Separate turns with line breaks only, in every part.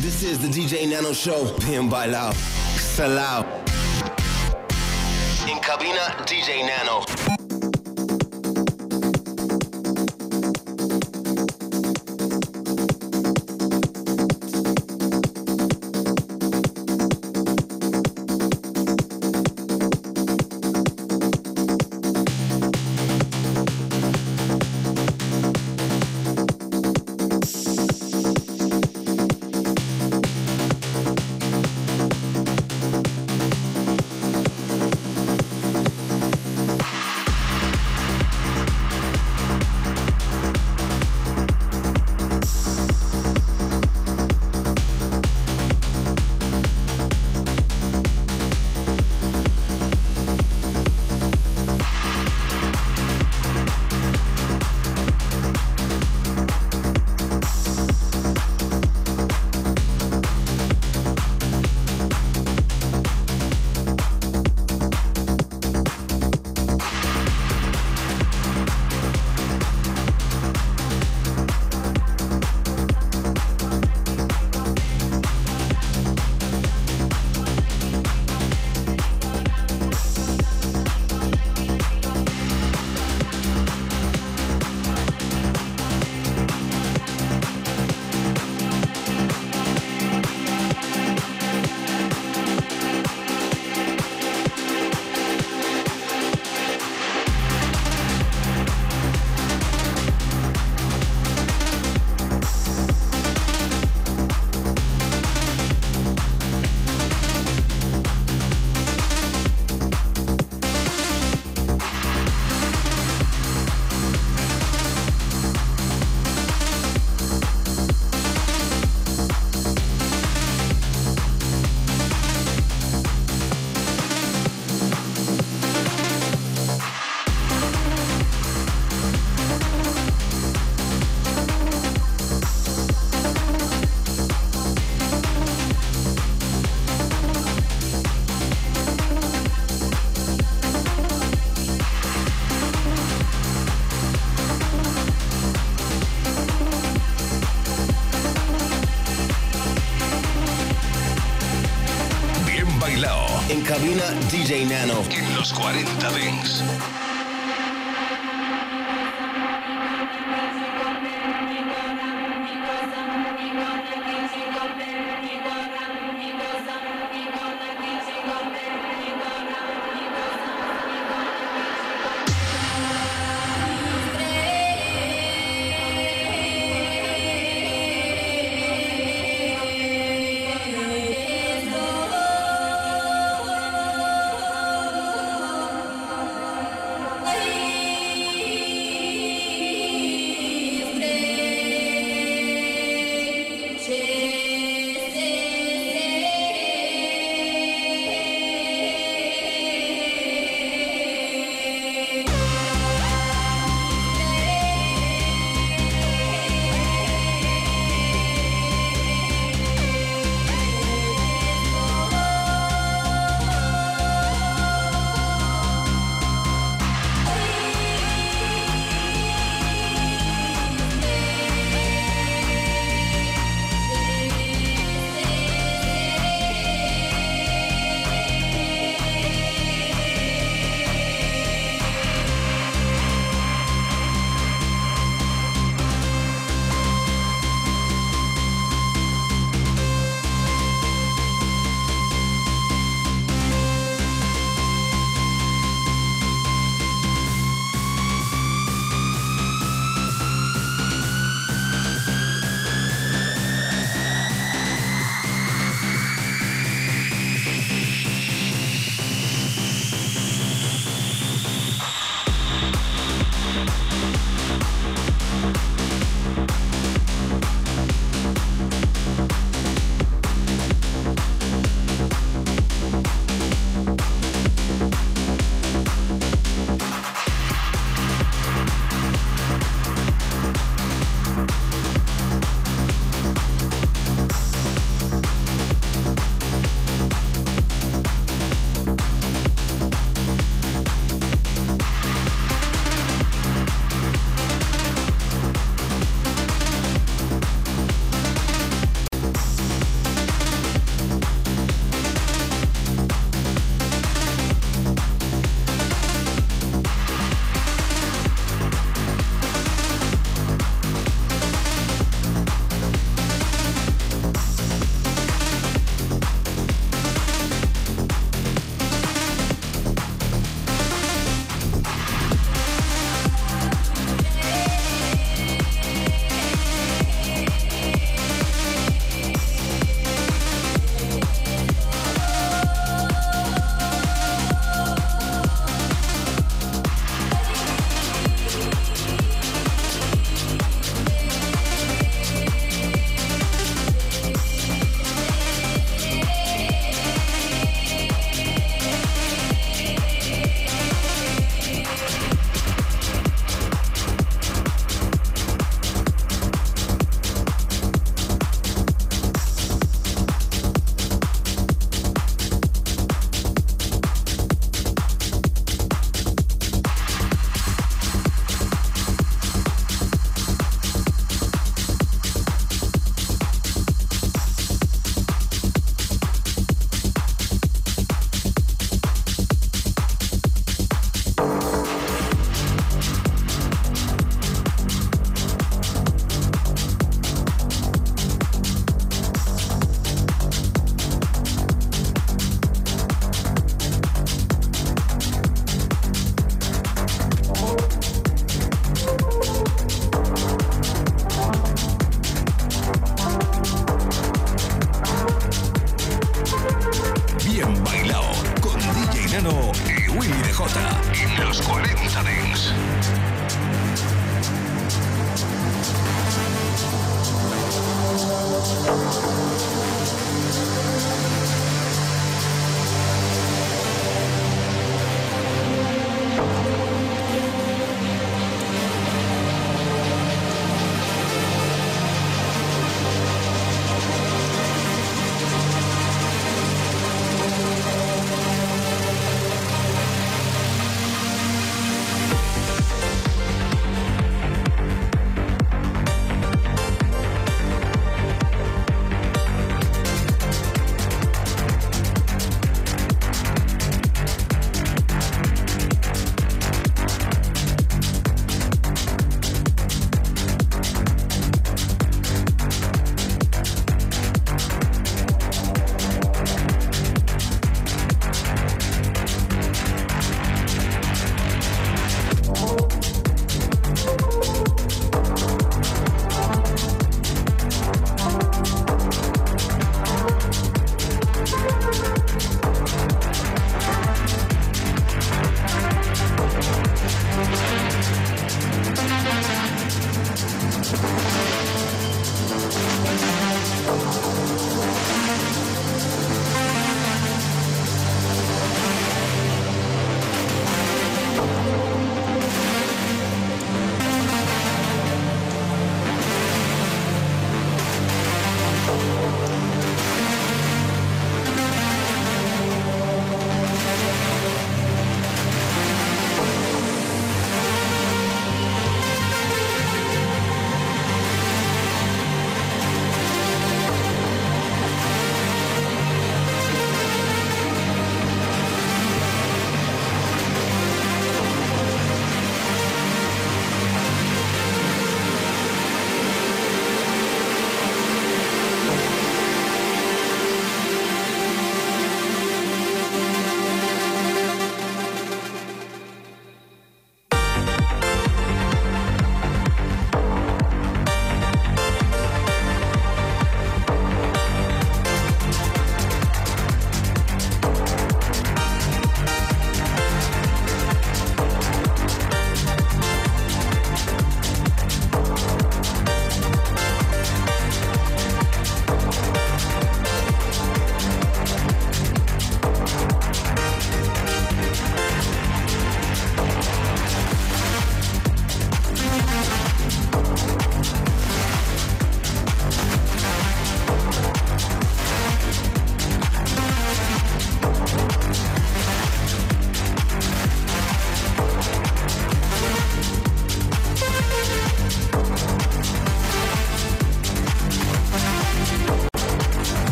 This is the DJ Nano Show. Bien bailao. Salao. In cabina, DJ Nano.
En los 40 Dings.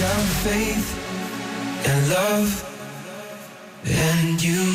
got faith and love and you.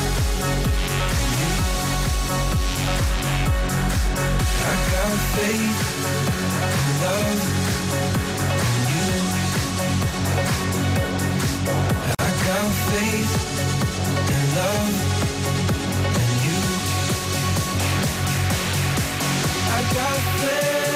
Love you. I got faith love and you. I got faith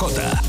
Охота.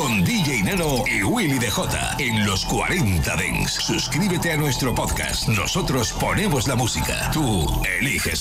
Con DJ Nano y Willy DJ en los 40 Dents. Suscríbete a nuestro podcast. Nosotros ponemos la música. Tú eliges